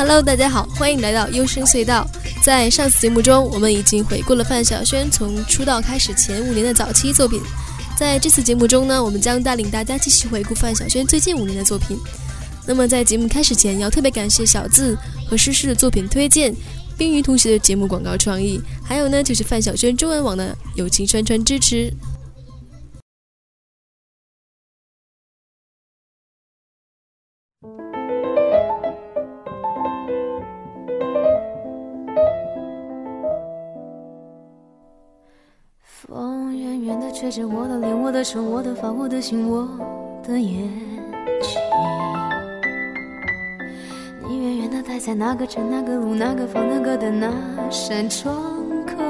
Hello，大家好，欢迎来到优声隧道。在上次节目中，我们已经回顾了范晓萱从出道开始前五年的早期作品。在这次节目中呢，我们将带领大家继续回顾范晓萱最近五年的作品。那么在节目开始前，要特别感谢小字和诗诗的作品推荐，冰鱼同学的节目广告创意，还有呢就是范晓萱中文网的友情宣传支持。我的手，我的发，我的心，我的眼睛。你远远的待在那个城、那个路、那个房、那个的那扇窗口。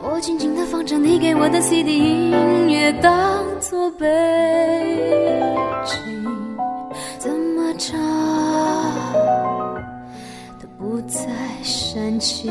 我静静的放着你给我的 CD 音乐，当作背景，怎么唱都不再煽情。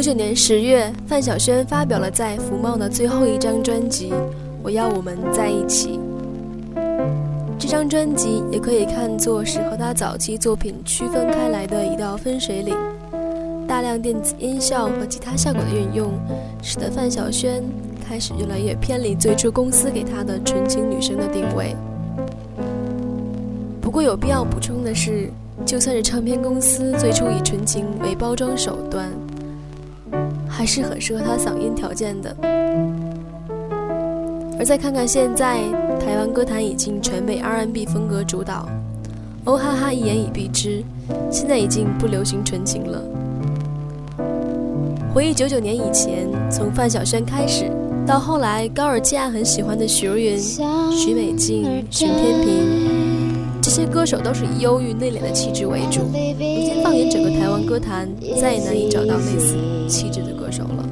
九九年十月，范晓萱发表了在福茂的最后一张专辑《我要我们在一起》。这张专辑也可以看作是和他早期作品区分开来的一道分水岭。大量电子音效和吉他效果的运用，使得范晓萱开始越来越偏离最初公司给她的纯情女生的定位。不过有必要补充的是，就算是唱片公司最初以纯情为包装手段，还是很适合他嗓音条件的。而再看看现在，台湾歌坛已经全被 R&B 风格主导，哦哈哈一言以蔽之，现在已经不流行纯情了。回忆九九年以前，从范晓萱开始，到后来高尔基亚很喜欢的许茹芸、许美静、许天平，这些歌手都是以忧郁内敛的气质为主。如今放眼整个台湾歌坛，再也难以找到类似气质的歌手了。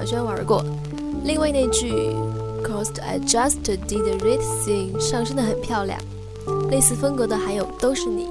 小轩玩过。另外那句 Cause I just did the right thing 上升的很漂亮。类似风格的还有都是你。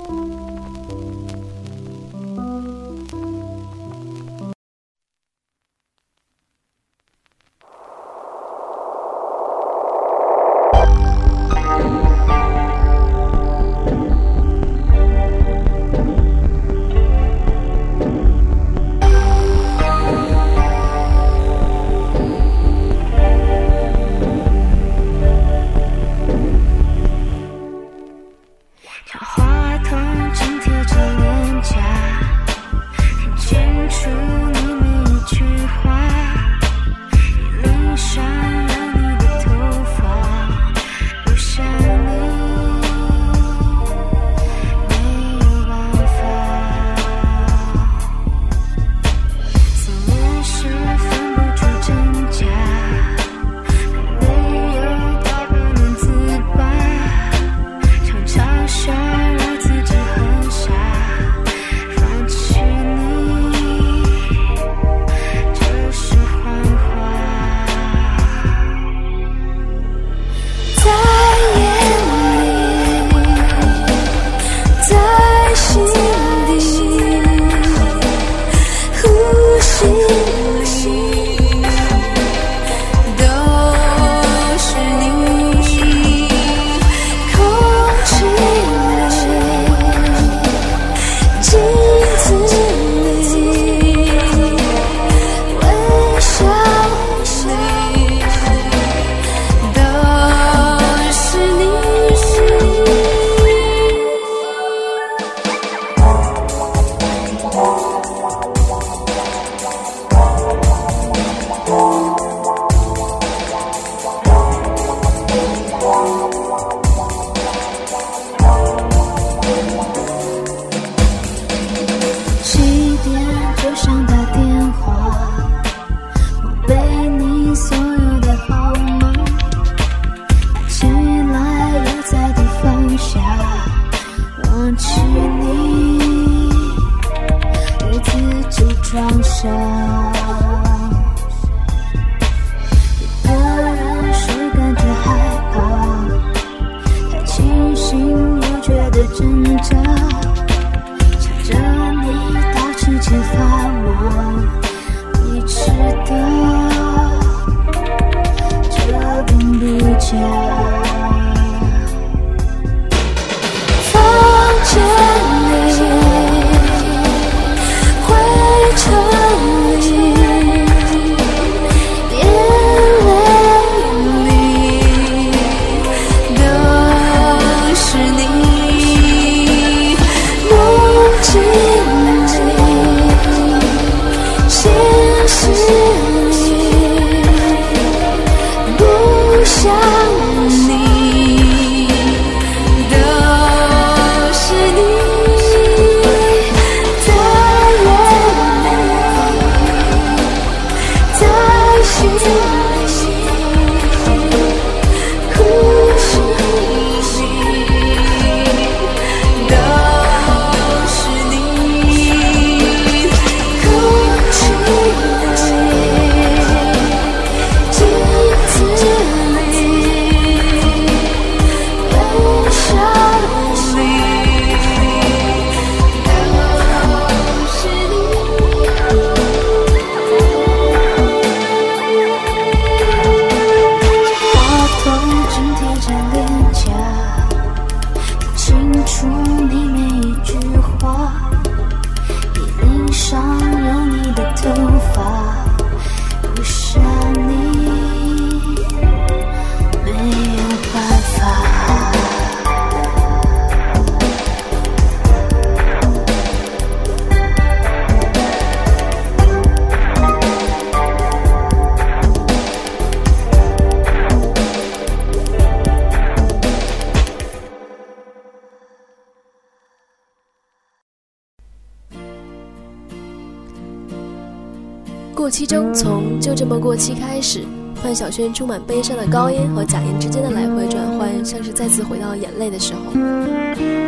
心又觉得挣扎，想着你到指尖发麻，你知道，这并不假。人，充满悲伤的高音和假音之间的来回转换，像是再次回到眼泪的时候。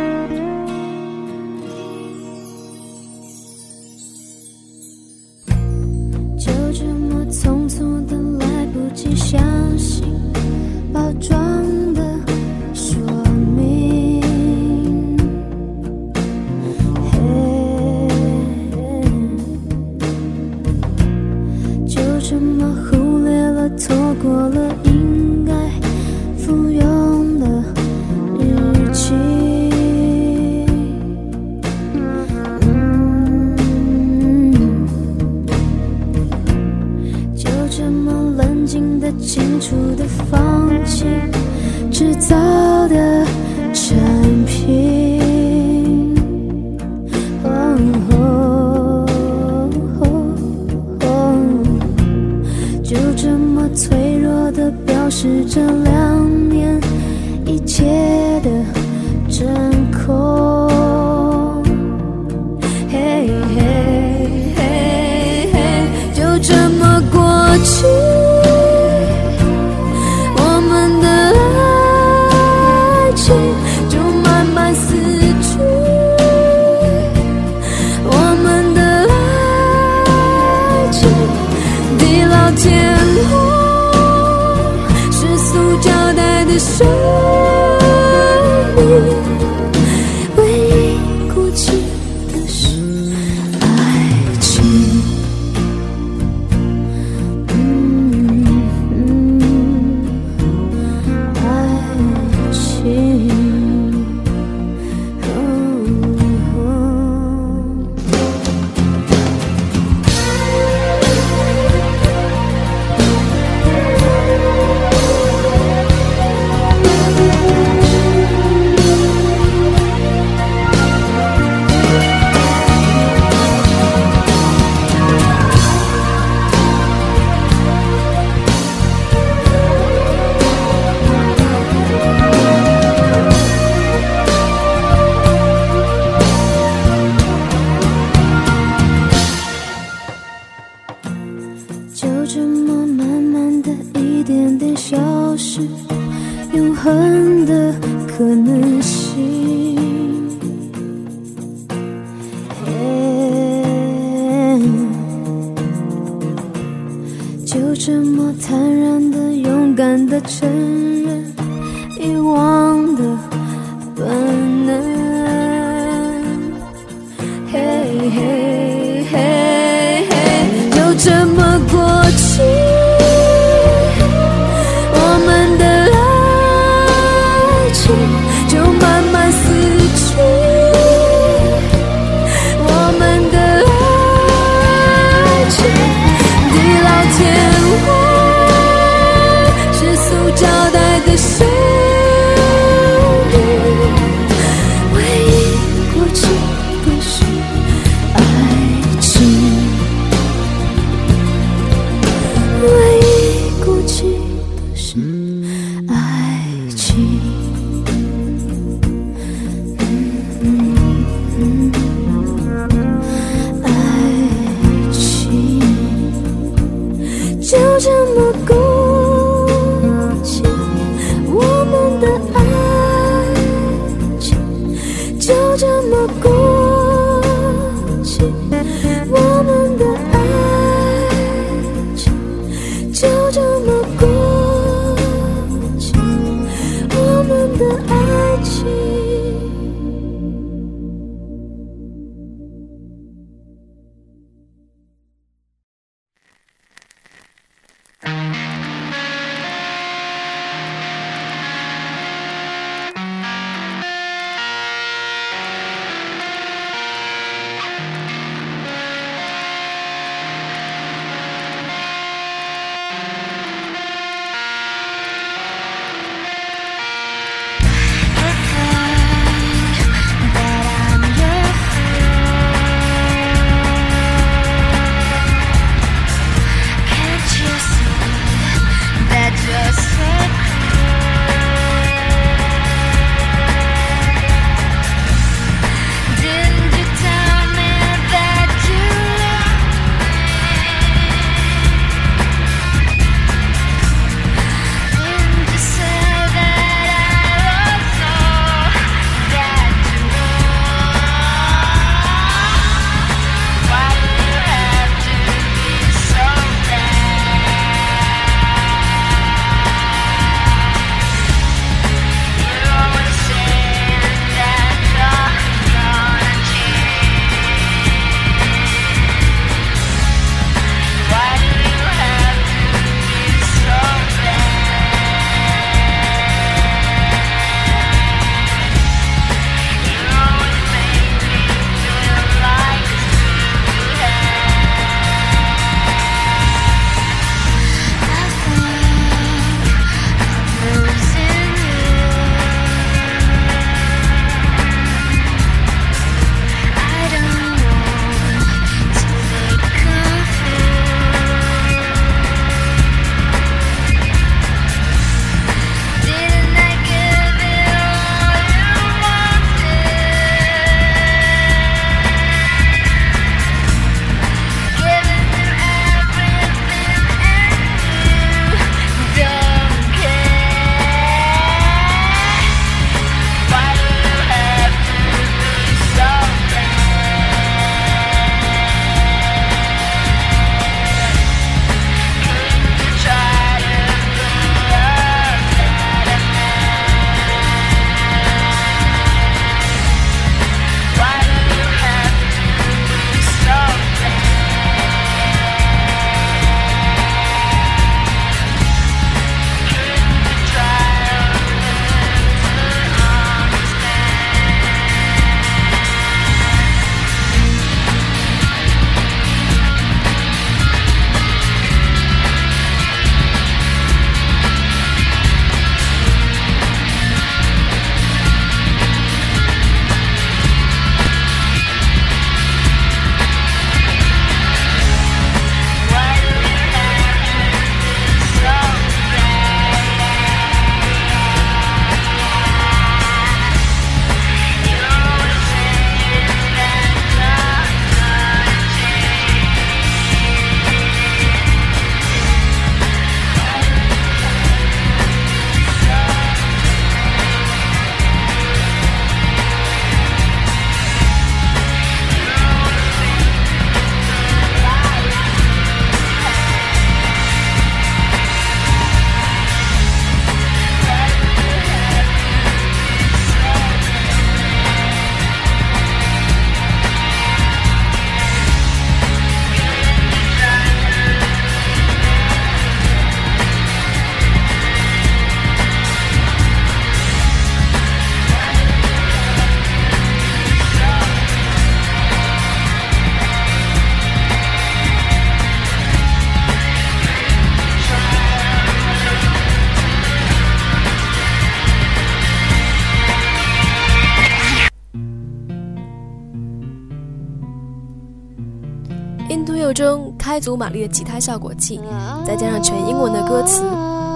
足马力的吉他效果器，再加上全英文的歌词，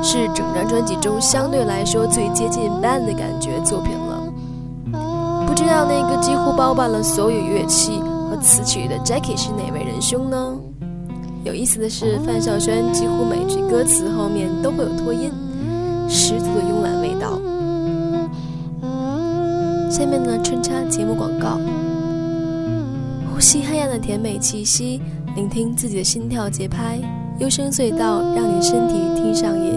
是整张专辑中相对来说最接近 band 的感觉作品了。不知道那个几乎包办了所有乐器和词曲的 Jackie 是哪位仁兄呢？有意思的是，范晓萱几乎每句歌词后面都会有拖音，十足的慵懒味道。下面呢，穿插节目广告。呼吸黑暗的甜美气息，聆听自己的心跳节拍，幽声隧道让你身体听上瘾。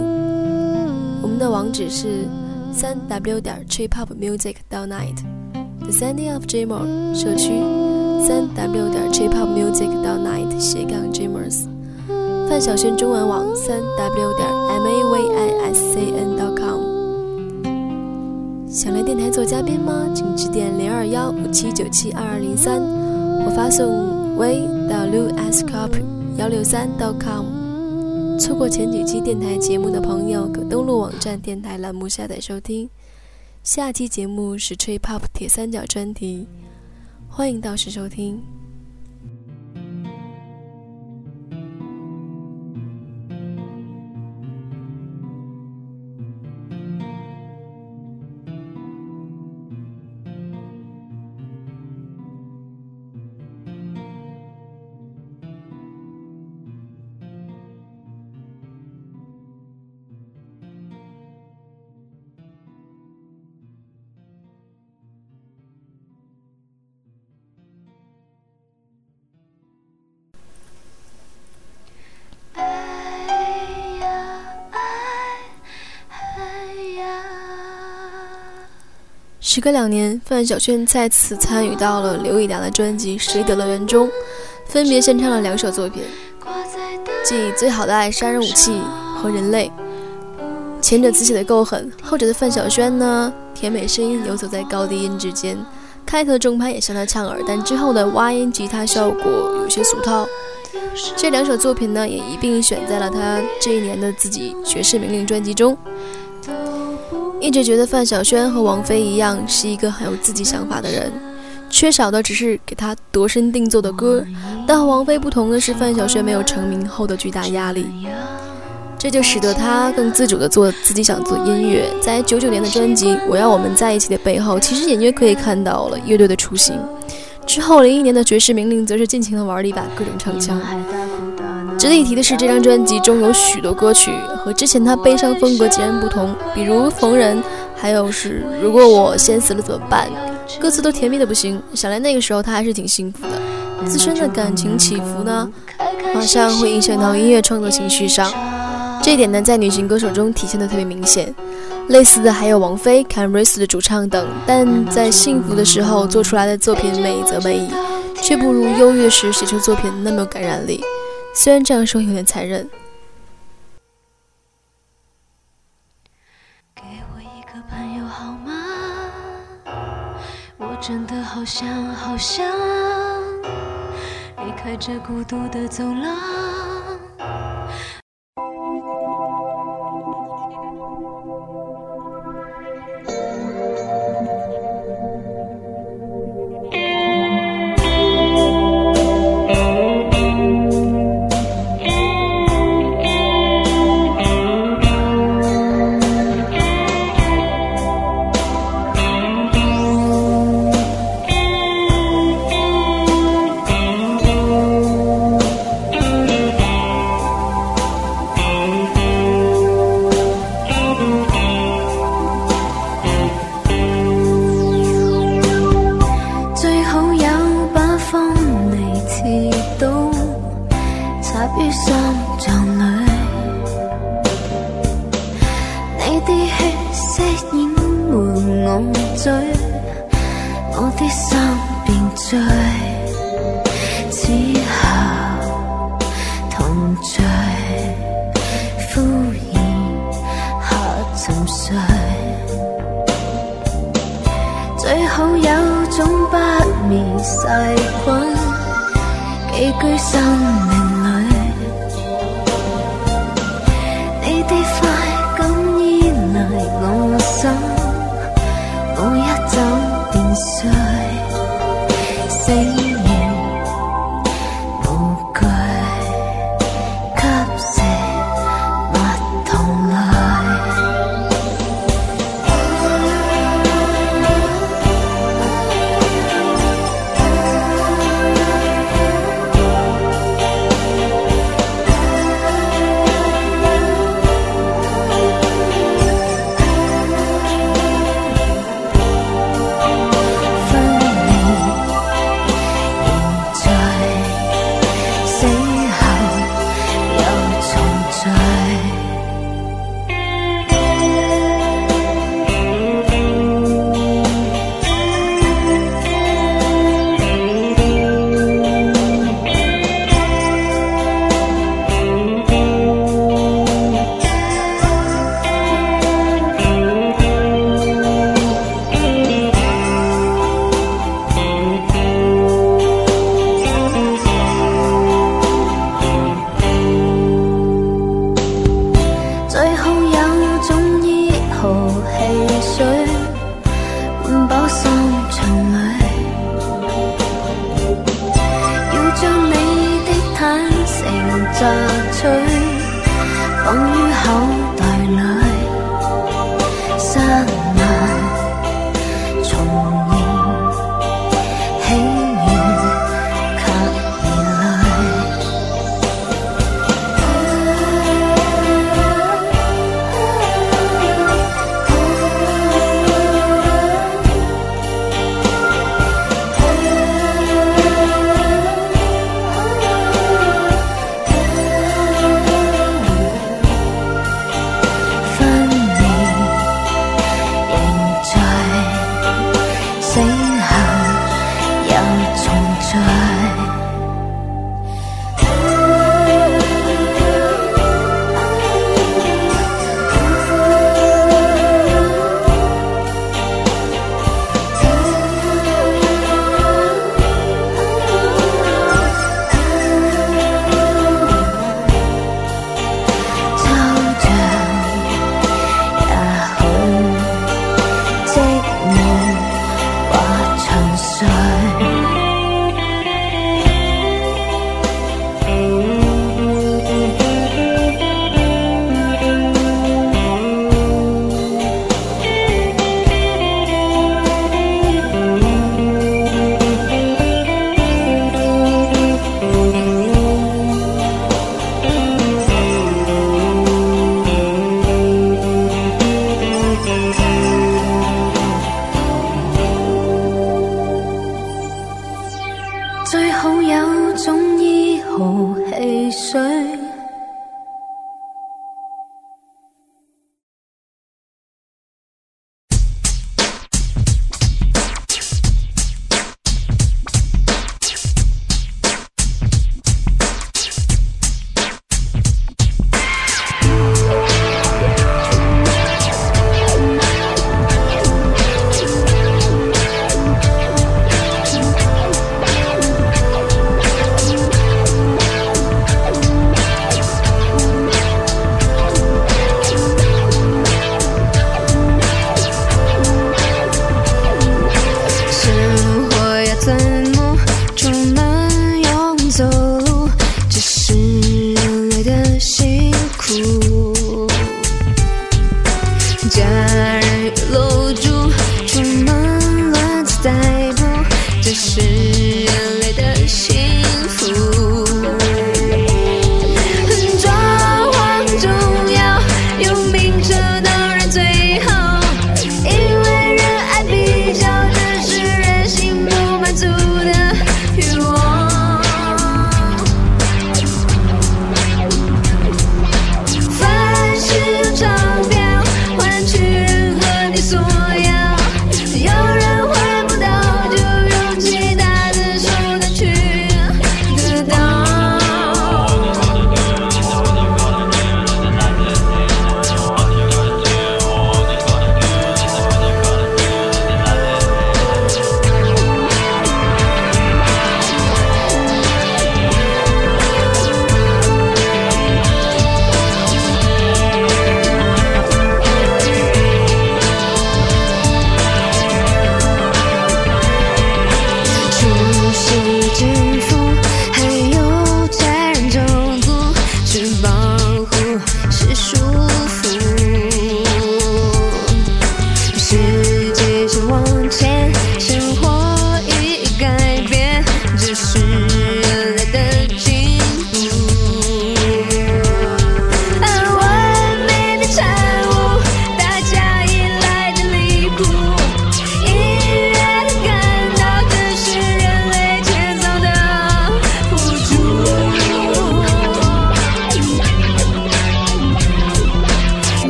我们的网址是三 w 点 tripopmusic 到 night，The Sandy of Dreamer 社区三 w 点 tripopmusic 到 night 斜杠 Dreamers，范晓萱中文网三 w 点 m a v i s c n dot com。想来电台做嘉宾吗？请致电零二幺五七九七二二零三，我发送微到 luscop 幺六三 .com。错过前几期电台节目的朋友，可登录网站电台栏目下载收听。下期节目是吹 pop 铁三角专题，欢迎到时收听。隔两年，范晓萱再次参与到了刘以达的专辑《谁的乐园》中，分别献唱了两首作品，即《最好的爱》、杀人武器和人类。前者词写的够狠，后者的范晓萱呢，甜美声音游走在高低音之间，开头的重拍也相当呛耳，但之后的挖音吉他效果有些俗套。这两首作品呢，也一并选在了他这一年的自己爵士名伶专辑中。一直觉得范晓萱和王菲一样，是一个很有自己想法的人，缺少的只是给她度身定做的歌。但和王菲不同的是，范晓萱没有成名后的巨大压力，这就使得她更自主地做自己想做音乐。在九九年的专辑《我要我们在一起》的背后，其实隐约可以看到了乐队的雏形。之后零一年的爵士名伶，则是尽情地玩了一把各种唱腔。值得一提的是，这张专辑中有许多歌曲和之前他悲伤风格截然不同，比如《逢人》，还有是《如果我先死了怎么办》，歌词都甜蜜的不行。想来那个时候他还是挺幸福的。自身的感情起伏呢，马上会影响到音乐创作情绪上，这一点呢，在女性歌手中体现的特别明显。类似的还有王菲、c a m r i s 的主唱等，但在幸福的时候做出来的作品美则美矣，却不如忧郁时写出作品那么有感染力。虽然这样说有点残忍。给我一个朋友好吗？我真的好想好想离开这孤独的走廊。好有种不灭细菌寄居生命里，你的快感依赖我心，我一走便碎，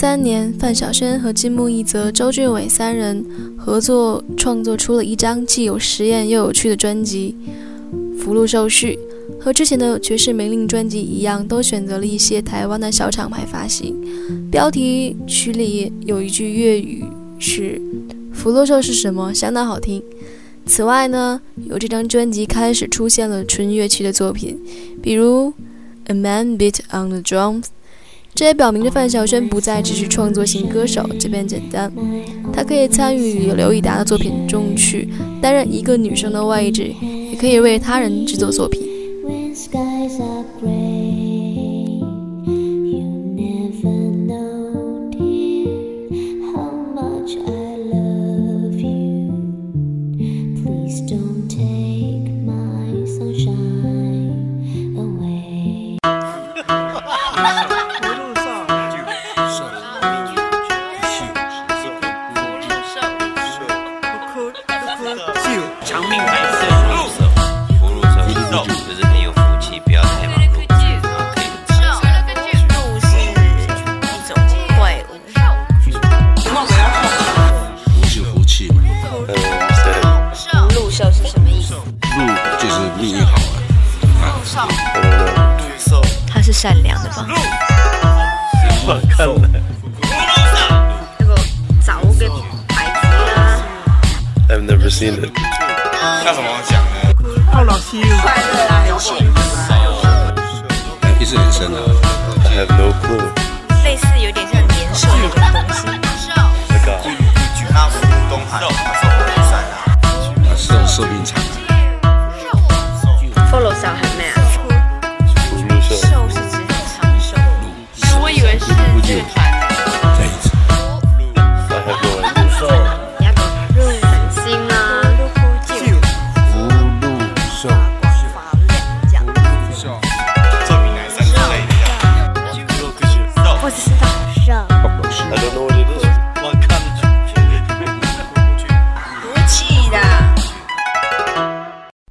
三年，范晓萱和金木一泽、周俊伟三人合作创作出了一张既有实验又有趣的专辑《福禄寿序》。和之前的爵士梅令专辑一样，都选择了一些台湾的小厂牌发行。标题曲里有一句粤语是“福禄寿是什么”，相当好听。此外呢，由这张专辑开始出现了纯乐器的作品，比如《A Man Beat on the Drums》。这也表明着范晓萱不再只是创作型歌手这般简单，她可以参与刘以达的作品中去担任一个女生的位置，也可以为他人制作作品。善良的吧？我看了。那个牌子啊。I've never seen it。要怎么讲呢？好老师。快乐啊，很幸福啊。意思很深啊。I have no clue。类似有点像年兽那种东西。那个。那福东海还是火龙山啊？寿寿命长。Follow 少很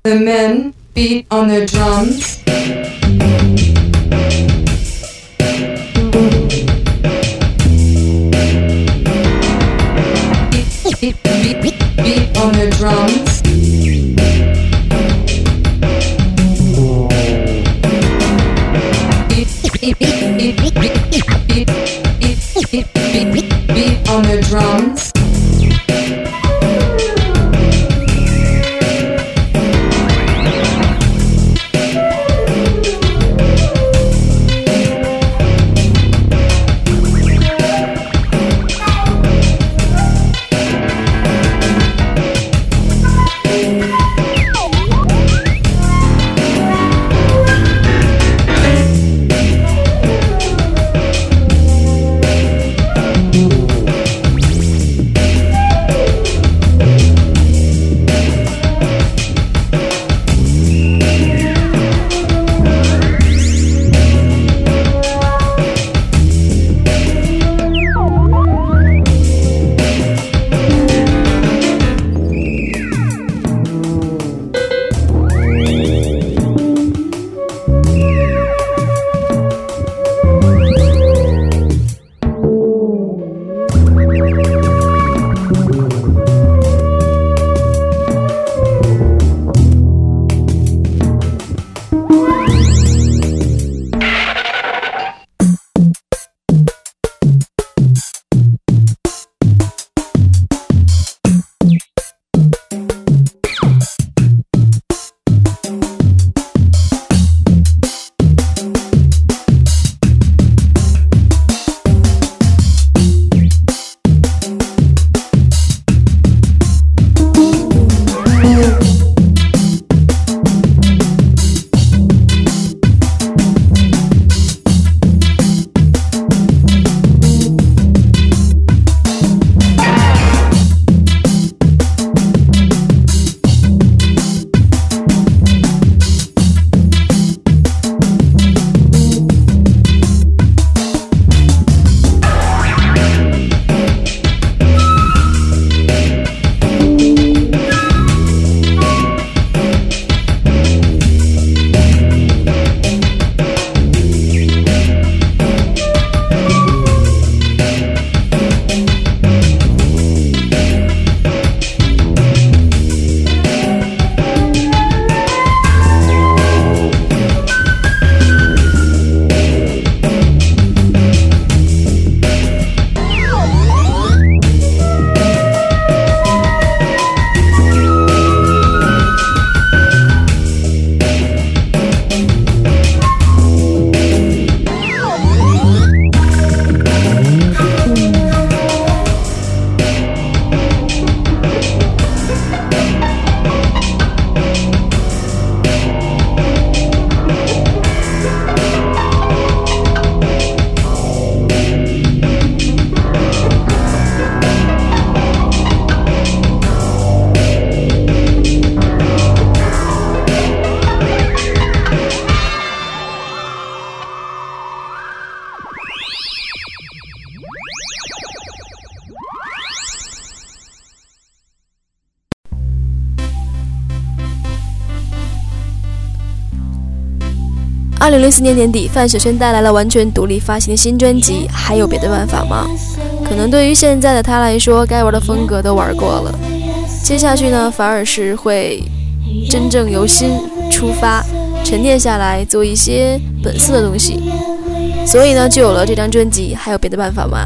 The men beat on their drums. 零零四年年底，范晓萱带来了完全独立发行的新专辑，还有别的办法吗？可能对于现在的她来说，该玩的风格都玩过了，接下去呢，反而是会真正由心出发，沉淀下来，做一些本色的东西。所以呢，就有了这张专辑。还有别的办法吗？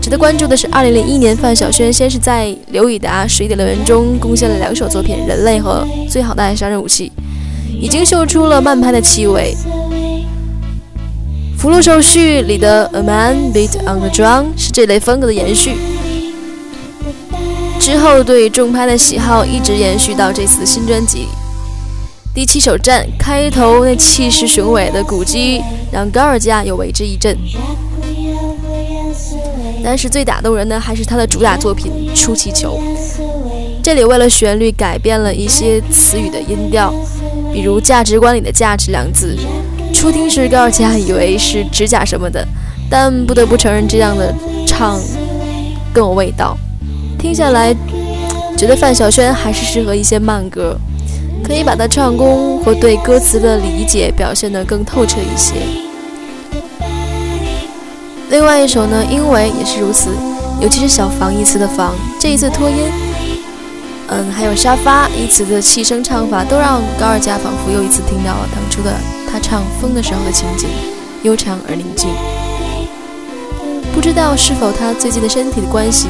值得关注的是，二零零一年，范晓萱先是在刘以达《水底的人》中贡献了两首作品《人类》和《最好的爱杀人武器》。已经嗅出了慢拍的气味，《福禄寿序》里的 A Man Beat on the Drum 是这类风格的延续。之后对重拍的喜好一直延续到这次的新专辑。第七首战开头那气势雄伟的鼓击让高尔加又为之一振，但是最打动人的还是他的主打作品《出气球》。这里为了旋律改变了一些词语的音调。比如价值观里的“价值”两字，初听时高尔基还以为是指甲什么的，但不得不承认这样的唱更有味道。听下来，觉得范晓萱还是适合一些慢歌，可以把她唱功和对歌词的理解表现得更透彻一些。另外一首呢，因为也是如此，尤其是小房一词的房，这一次拖音。嗯，还有沙发一词的气声唱法，都让高尔佳仿佛又一次听到了当初的他唱《风》的时候的情景，悠长而宁静。不知道是否他最近的身体的关系，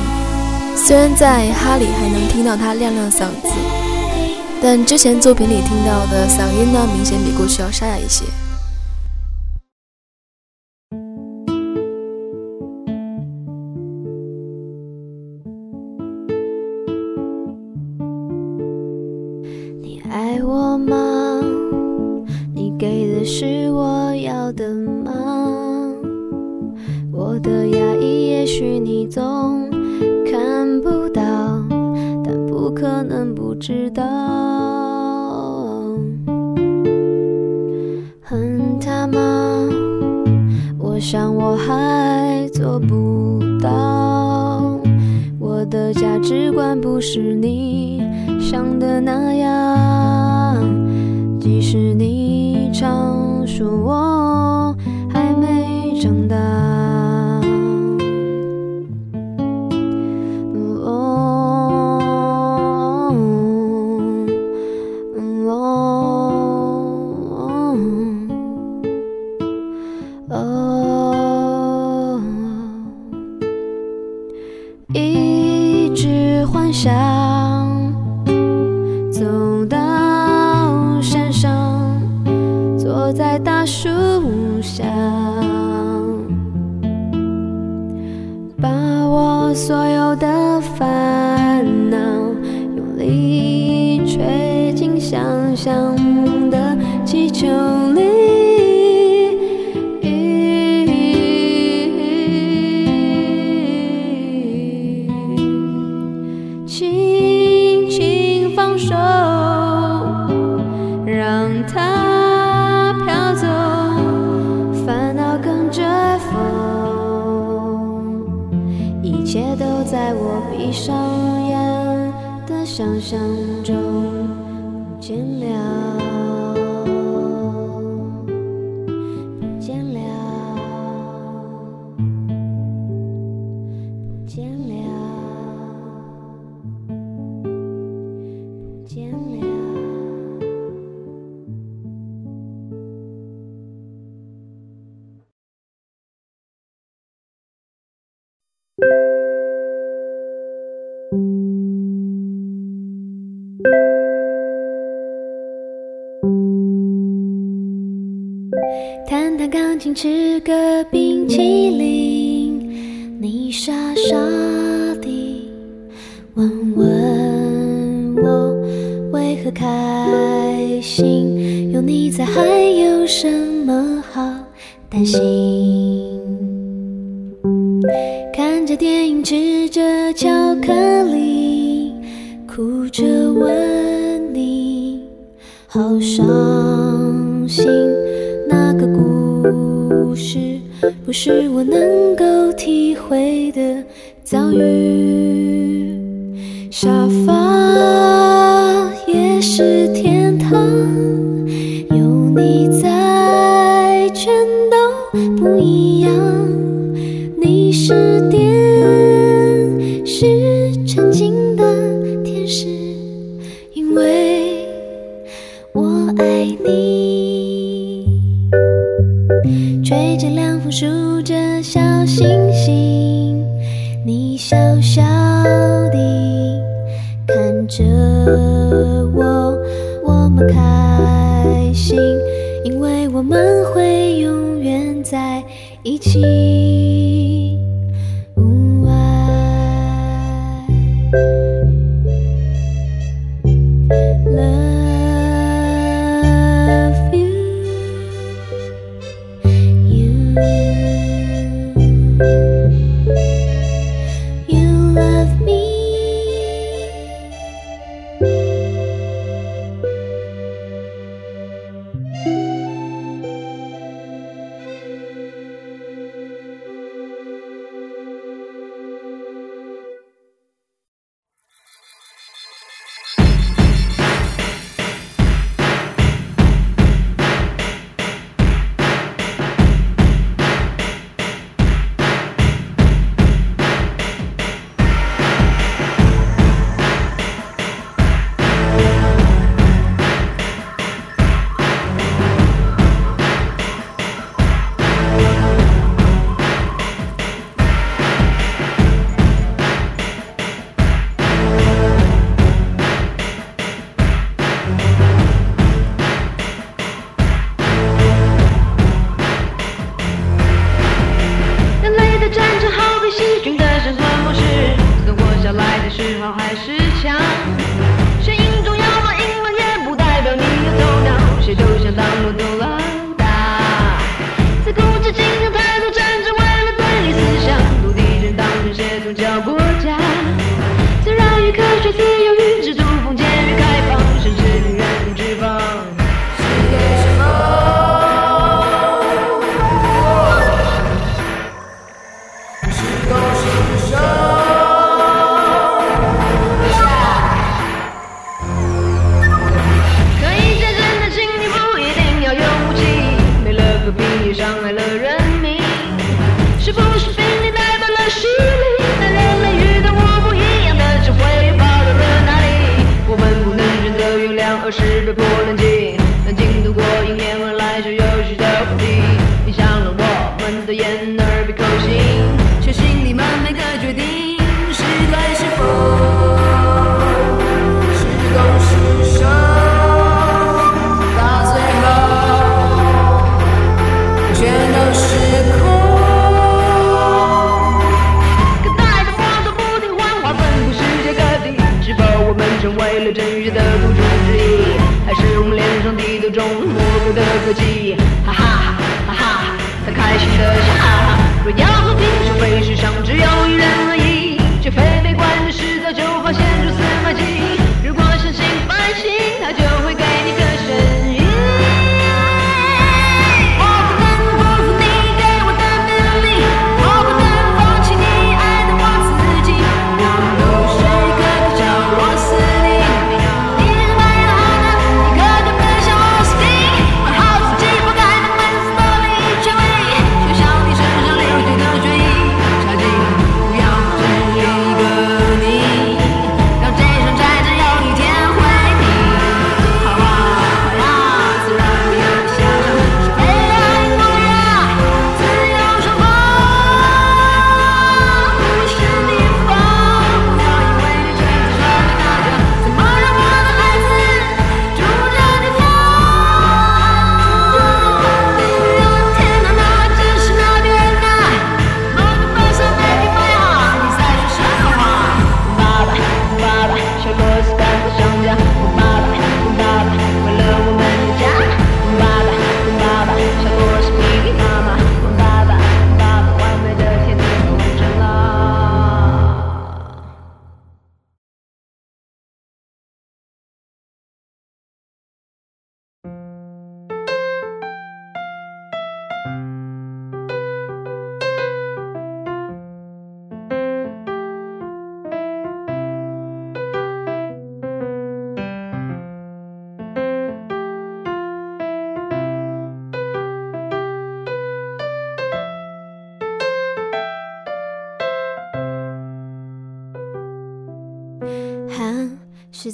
虽然在哈里还能听到他亮亮嗓子，但之前作品里听到的嗓音呢，明显比过去要沙哑一些。请，吃个冰淇淋，你傻傻地问问我为何开心，有你在还有什么好担心？是我能够体会的遭遇，成为了真实的不知之一，还是我们脸上地图中模糊的科技？哈哈哈哈，他开心的笑，若要和平生为世上只有一人而已。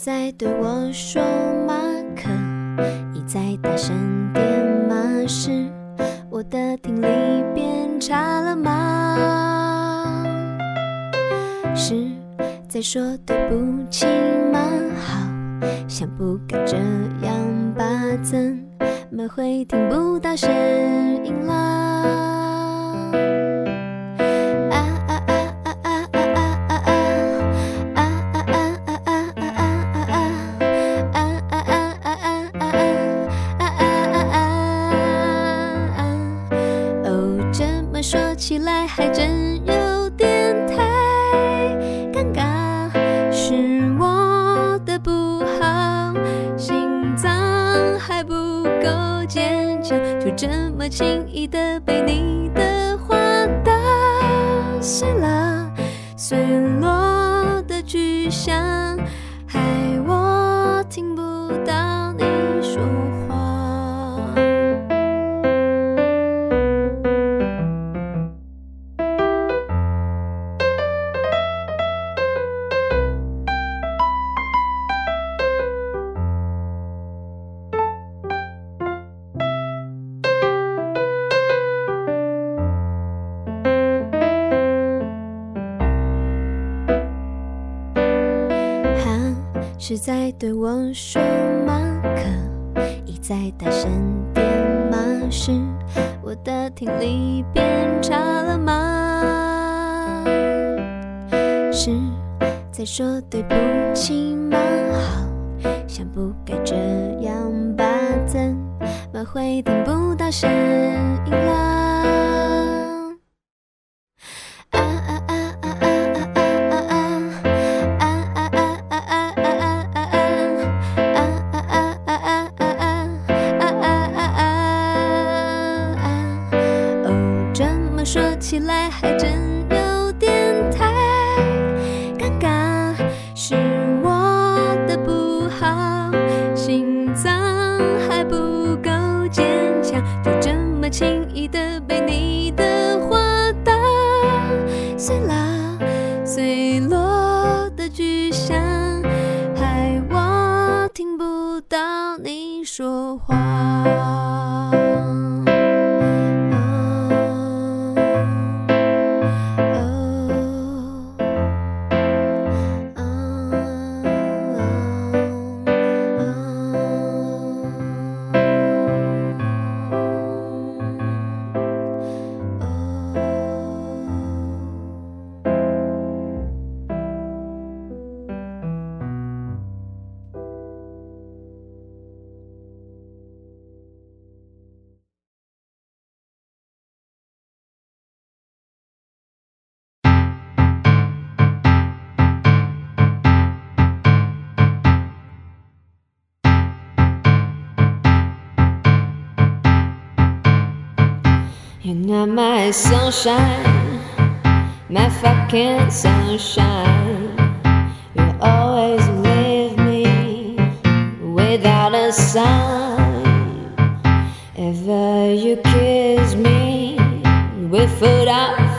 在对我说马克，你再大声点吗？是我的听力变差了吗？是在说对不起吗？好像不该这样吧？怎么会听不到声音了？说马可一再大声点马是我的听力变差了吗？是在说对。的被你 You're not my sunshine, my fucking sunshine. You always leave me without a sign. Ever you kiss me with foot up.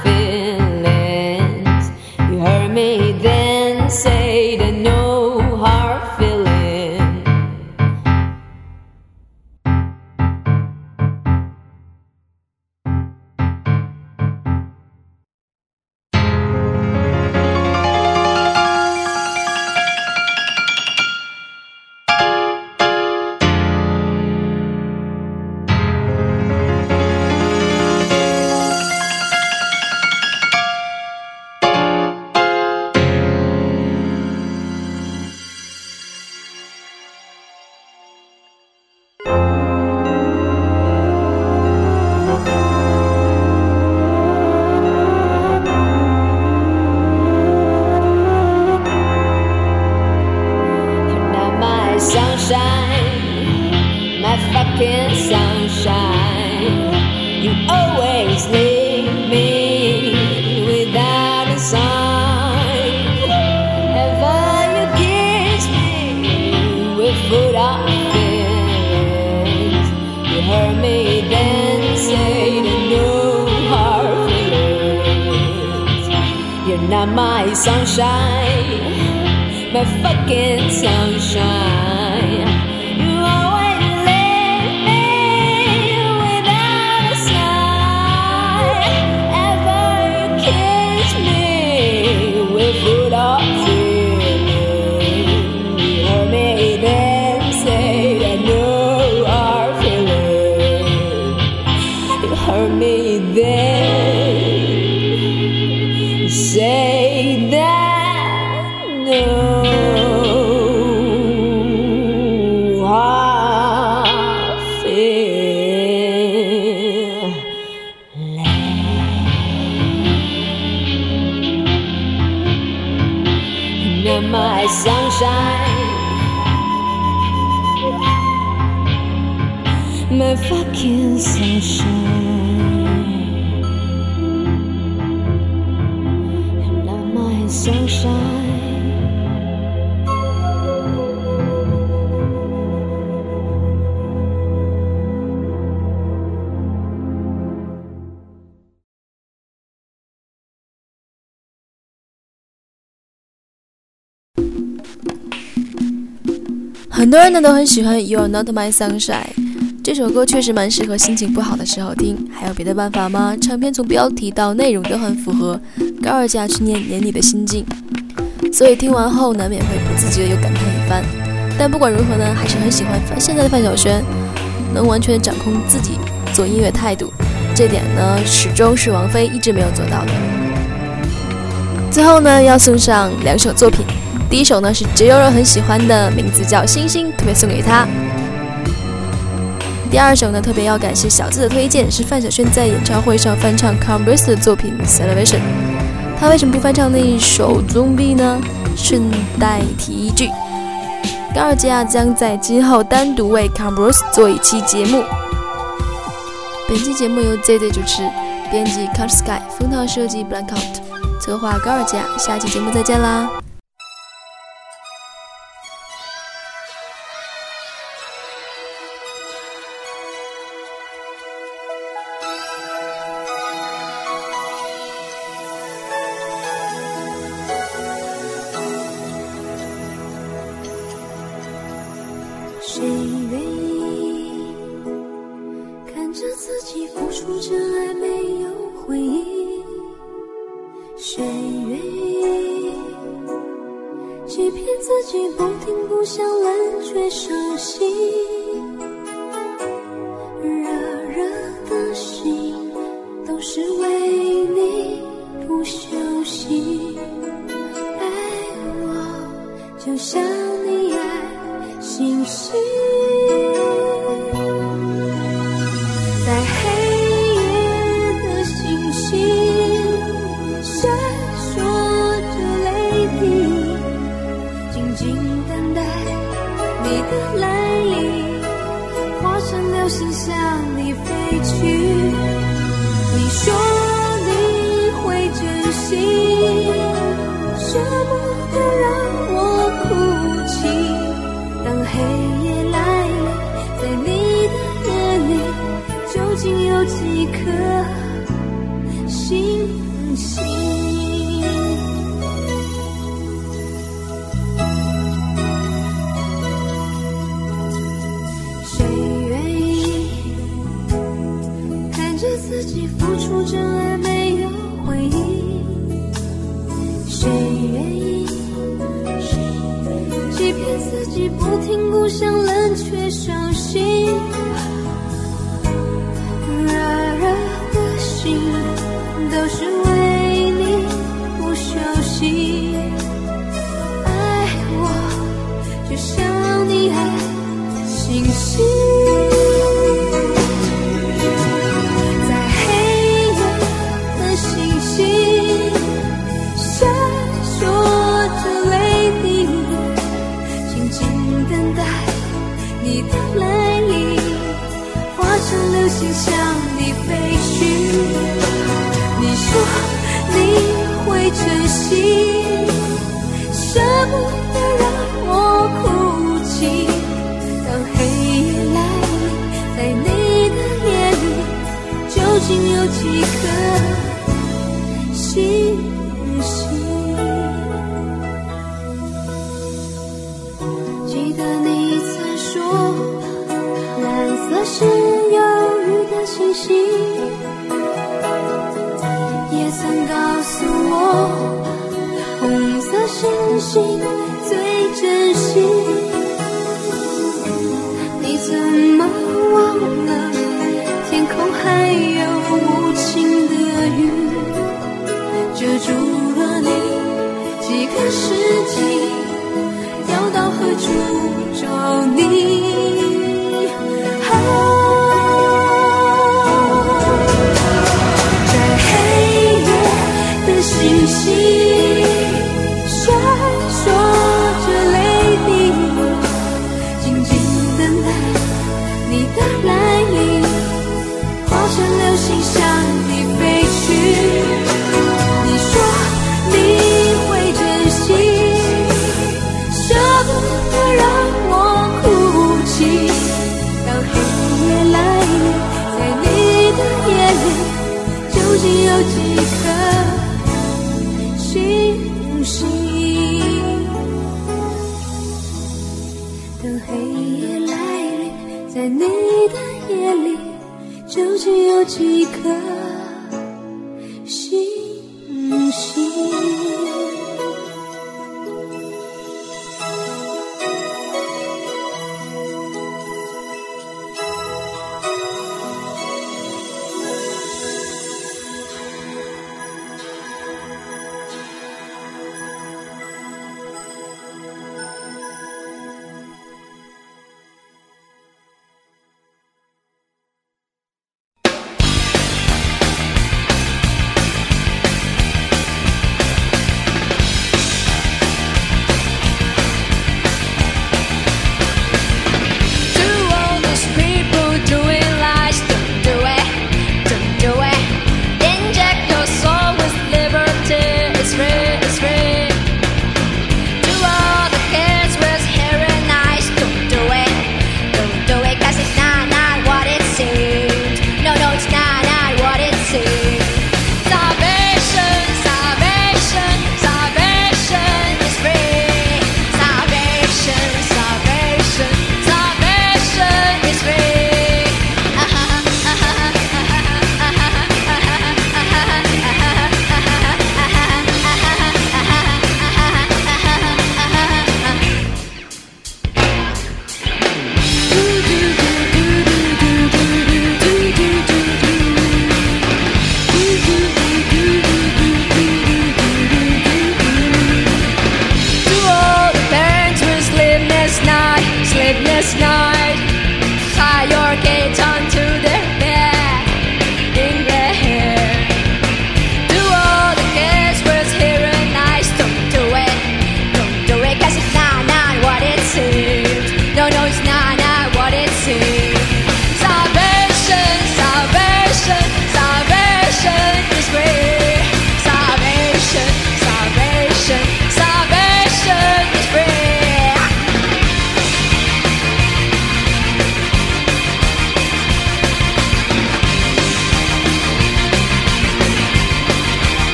sunshine, my fucking sunshine. You always leave me without a sign. Ever you kiss me with foot up feelings, you heard me then say the new heart feelings. You're not my sunshine, my fucking sunshine. 都很喜欢《You Are Not My Sunshine》这首歌，确实蛮适合心情不好的时候听。还有别的办法吗？唱片从标题到内容都很符合高尔佳去念年你的心境，所以听完后难免会不自觉地有感叹一番。但不管如何呢，还是很喜欢现在的范晓萱，能完全掌控自己做音乐态度，这点呢始终是王菲一直没有做到的。最后呢，要送上两首作品。第一首呢是只有人很喜欢的，名字叫《星星》，特别送给他。第二首呢，特别要感谢小字的推荐，是范晓萱在演唱会上翻唱 Converse 的作品《Celebration》。他为什么不翻唱那一首《Zombie》呢？顺带提一句，高尔基亚将在今后单独为 Converse 做一期节目。本期节目由 ZZ 主持，编辑 Cut Sky，封套设计 Blackout，策划高尔基亚。下期节目再见啦！自己付出真爱没有回应？谁愿意？欺骗自己不听不响冷却伤心，有几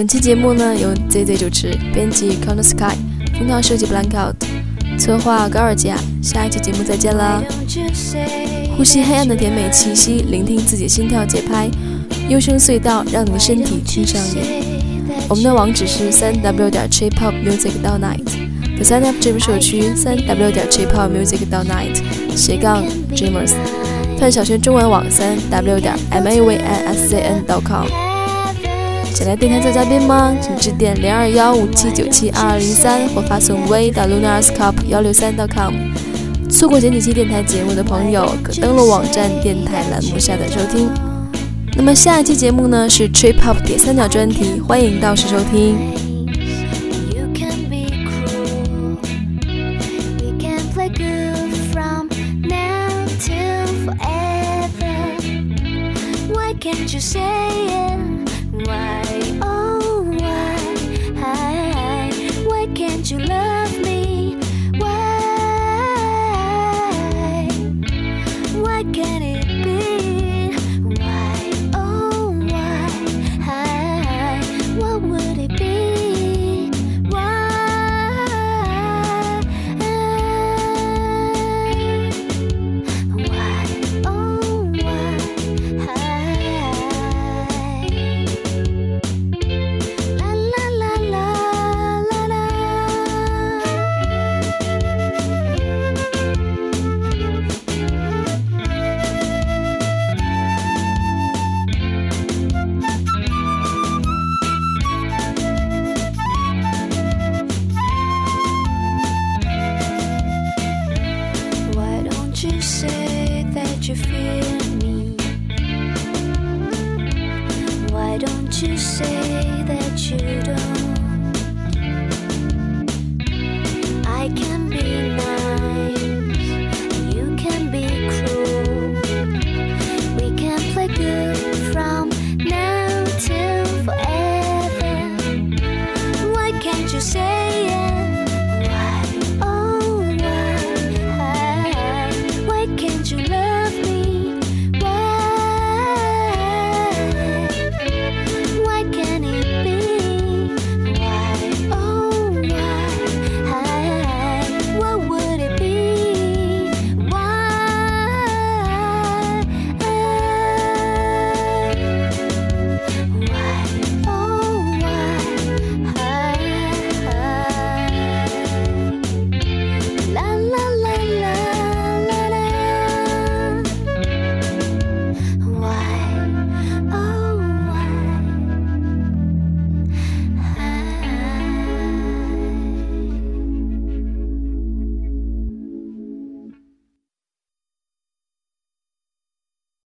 本期节目呢由 ZZ 主持，编辑 Corner Sky，封套设计 Blankout，策划高尔佳。下一期节目再见啦！呼吸黑暗的甜美气息，聆听自己心跳节拍，幽深隧道让你的身体听上瘾。我们的网址是三 w 点 trip hop music 到 night，的三 F 这部社区三 w 点 trip hop music 到 night 斜杠 dreamers，范晓萱中文网三 w 点 m a v n s c n com。想来电台做嘉宾吗？请致电零二幺五七九七二二零三或发送微到 lunarscop 幺六三 .com。错过前几期电台节目的朋友，可登录网站电台栏目下载收听。那么下一期节目呢是 Trip Hop 铁三角专题，欢迎到时收听。You can be cruel. We can play good from now till forever. Why can't you say it? Why,